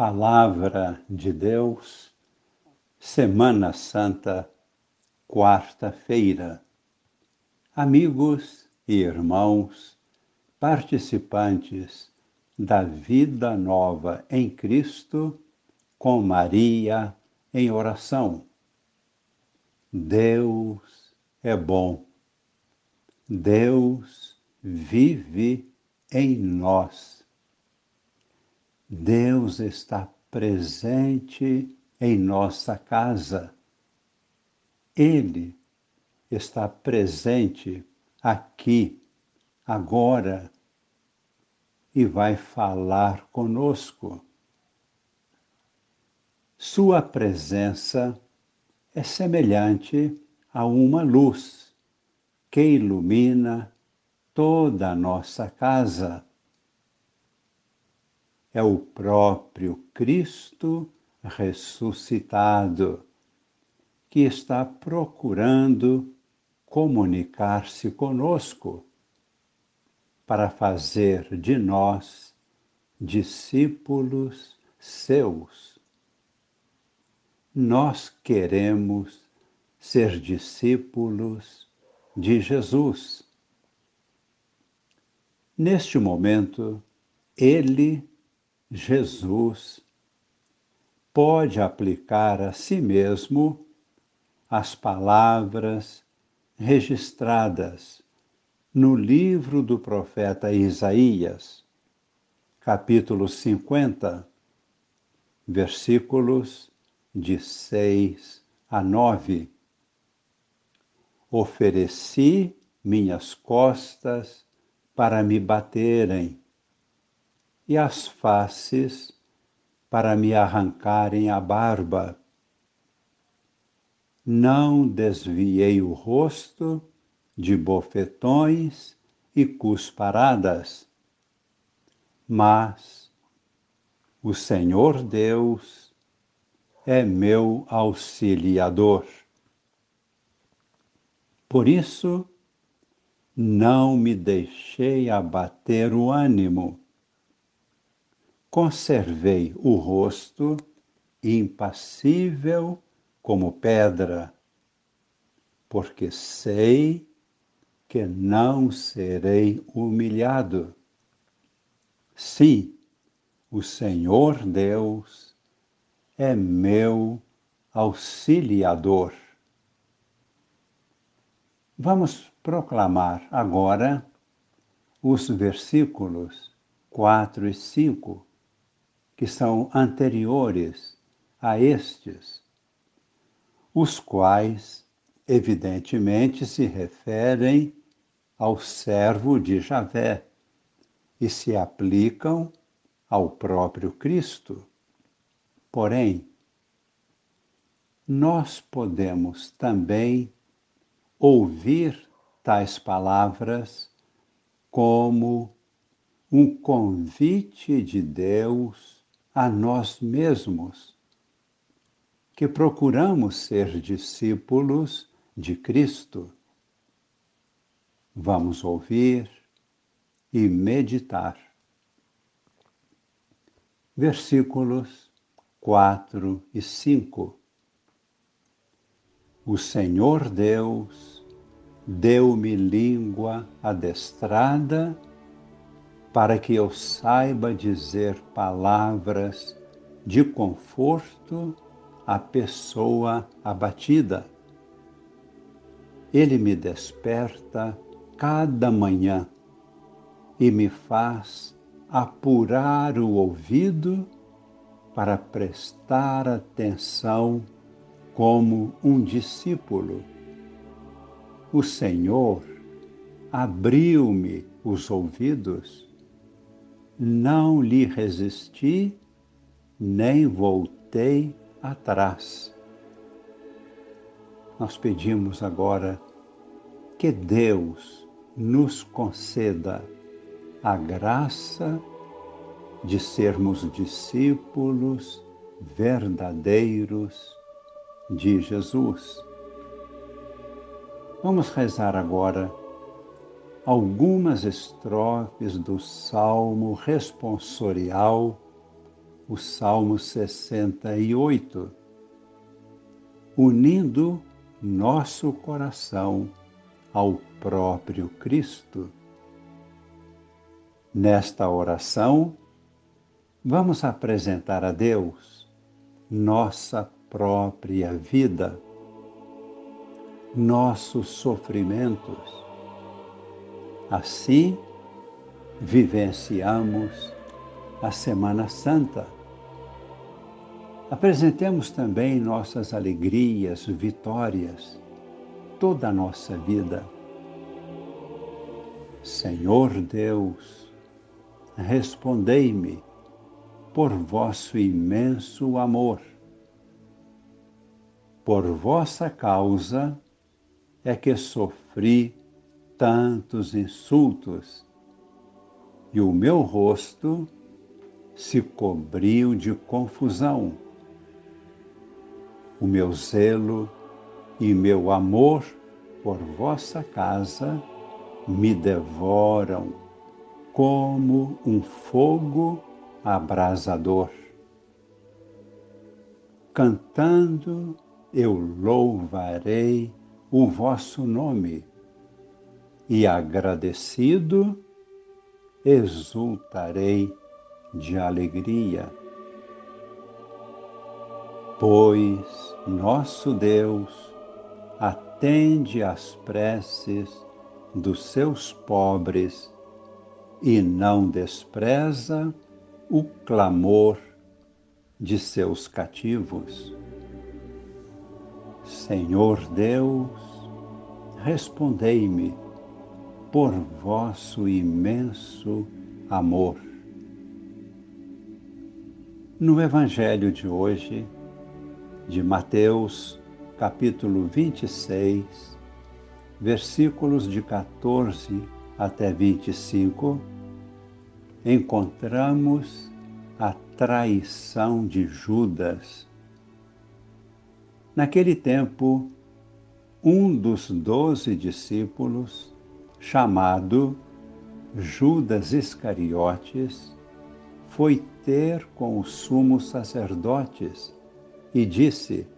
Palavra de Deus, Semana Santa, quarta-feira. Amigos e irmãos, participantes da vida nova em Cristo, com Maria em oração. Deus é bom. Deus vive em nós Deus está presente em nossa casa. Ele está presente aqui, agora, e vai falar conosco. Sua presença é semelhante a uma luz que ilumina toda a nossa casa é o próprio Cristo ressuscitado que está procurando comunicar-se conosco para fazer de nós discípulos seus. Nós queremos ser discípulos de Jesus. Neste momento, ele Jesus pode aplicar a si mesmo as palavras registradas no livro do profeta Isaías, capítulo 50, versículos de 6 a 9. Ofereci minhas costas para me baterem e as faces para me arrancarem a barba. Não desviei o rosto de bofetões e cusparadas, mas o Senhor Deus é meu auxiliador. Por isso, não me deixei abater o ânimo conservei o rosto impassível como pedra, porque sei que não serei humilhado. Sim, o Senhor Deus é meu auxiliador. Vamos proclamar agora os versículos 4 e 5 que são anteriores a estes, os quais, evidentemente, se referem ao servo de Javé e se aplicam ao próprio Cristo. Porém, nós podemos também ouvir tais palavras como um convite de Deus a nós mesmos, que procuramos ser discípulos de Cristo. Vamos ouvir e meditar. Versículos 4 e 5. O Senhor Deus deu-me língua adestrada para que eu saiba dizer palavras de conforto à pessoa abatida. Ele me desperta cada manhã e me faz apurar o ouvido para prestar atenção como um discípulo. O Senhor abriu-me os ouvidos não lhe resisti, nem voltei atrás. Nós pedimos agora que Deus nos conceda a graça de sermos discípulos verdadeiros de Jesus. Vamos rezar agora algumas estrofes do Salmo responsorial o Salmo 68, unindo nosso coração ao próprio Cristo. Nesta oração, vamos apresentar a Deus nossa própria vida, nossos sofrimentos. Assim, vivenciamos a Semana Santa. Apresentemos também nossas alegrias, vitórias, toda a nossa vida. Senhor Deus, respondei-me por vosso imenso amor. Por vossa causa é que sofri tantos insultos e o meu rosto se cobriu de confusão. O meu zelo e meu amor por vossa casa me devoram como um fogo abrasador. Cantando eu louvarei o vosso nome e agradecido exultarei de alegria. Pois nosso Deus atende às preces dos seus pobres e não despreza o clamor de seus cativos. Senhor Deus, respondei-me por vosso imenso amor. No Evangelho de hoje, de Mateus, capítulo 26, versículos de 14 até 25, encontramos a traição de Judas. Naquele tempo, um dos doze discípulos, chamado Judas Iscariotes, foi ter com os sumos sacerdotes e disse: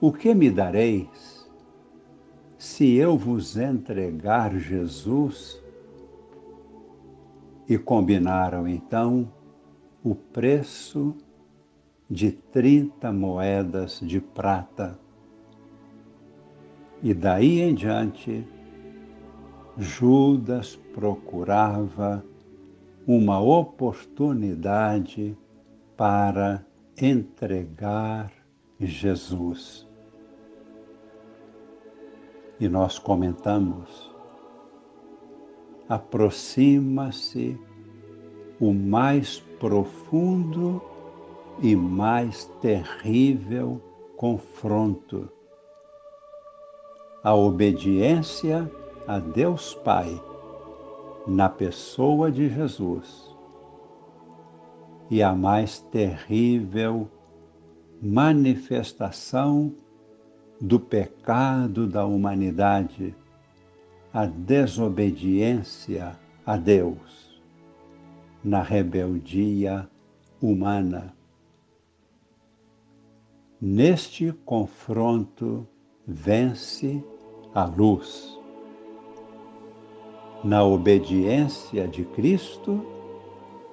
O que me dareis se eu vos entregar Jesus? E combinaram então o preço de trinta moedas de prata. E daí em diante, Judas procurava uma oportunidade para entregar Jesus. E nós comentamos, aproxima-se o mais profundo e mais terrível confronto. A obediência a Deus Pai na pessoa de Jesus e a mais terrível manifestação do pecado da humanidade, a desobediência a Deus, na rebeldia humana. Neste confronto vence a luz na obediência de Cristo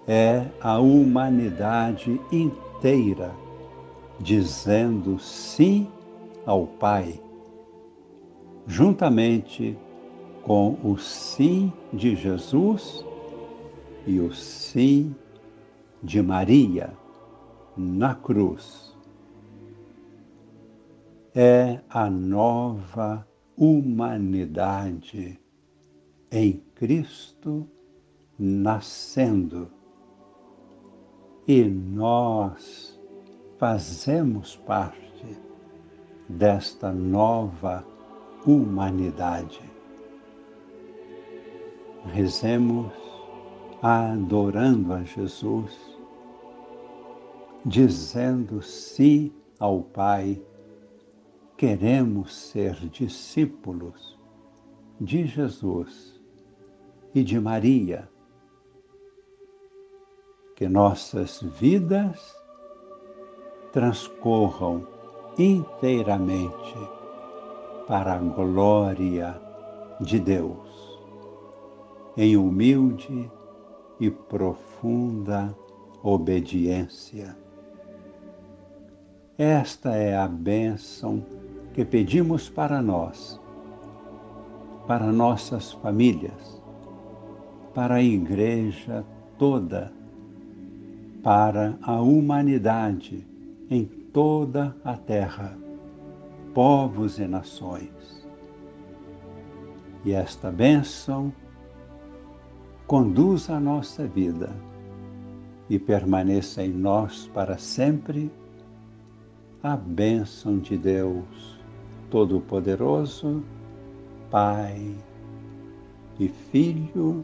é a humanidade inteira dizendo sim ao Pai, juntamente com o sim de Jesus e o sim de Maria na cruz. É a nova humanidade em Cristo nascendo. E nós fazemos parte desta nova humanidade. Rezemos adorando a Jesus, dizendo sim ao Pai, queremos ser discípulos de Jesus e de Maria. que nossas vidas transcorram inteiramente para a glória de Deus, em humilde e profunda obediência. Esta é a bênção que pedimos para nós, para nossas famílias, para a Igreja toda, para a humanidade em toda a terra, povos e nações. E esta bênção conduz a nossa vida e permaneça em nós para sempre a bênção de Deus Todo-Poderoso, Pai e Filho